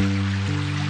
Música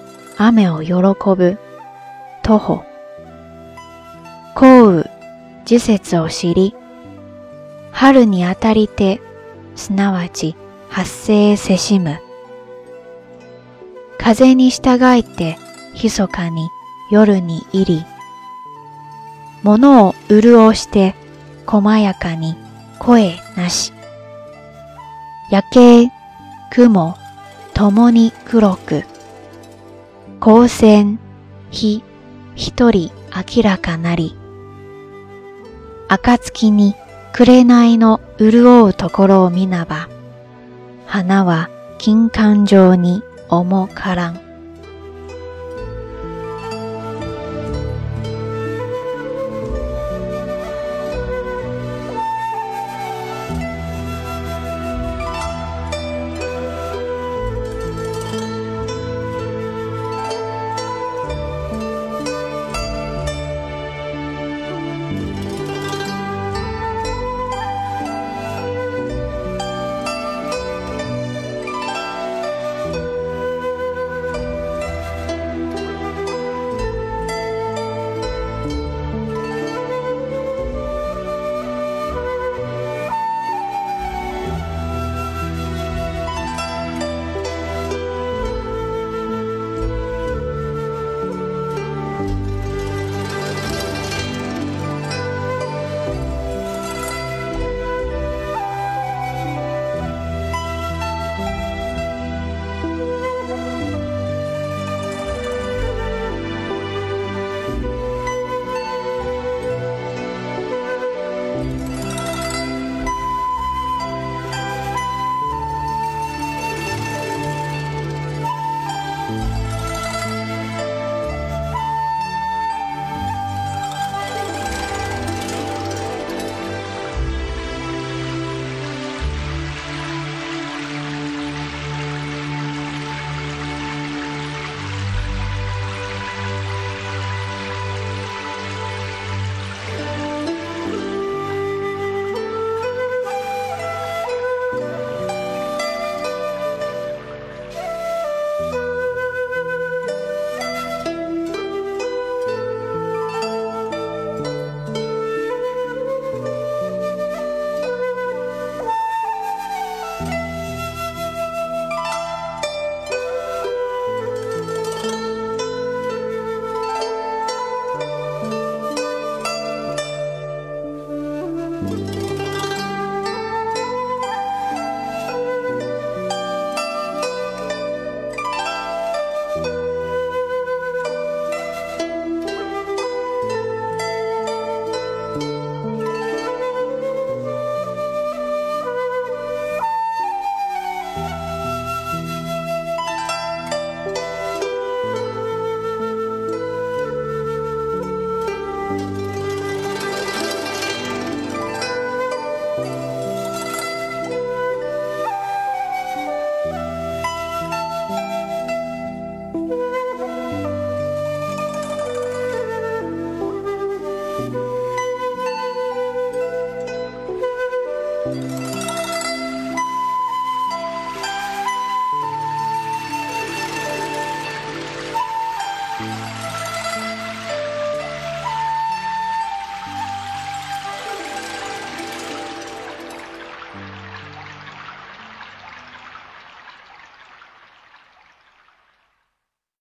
雨を喜ぶ徒歩。降雨、時節を知り、春にあたりて、すなわち発生せしむ。風に従いて、密かに夜に入り、物を潤して細やかに声なし。夜景、雲、共に黒く、光線、火、一人明らかなり。暁に紅の潤うところを見なば、花は金環状に重からん。Bye.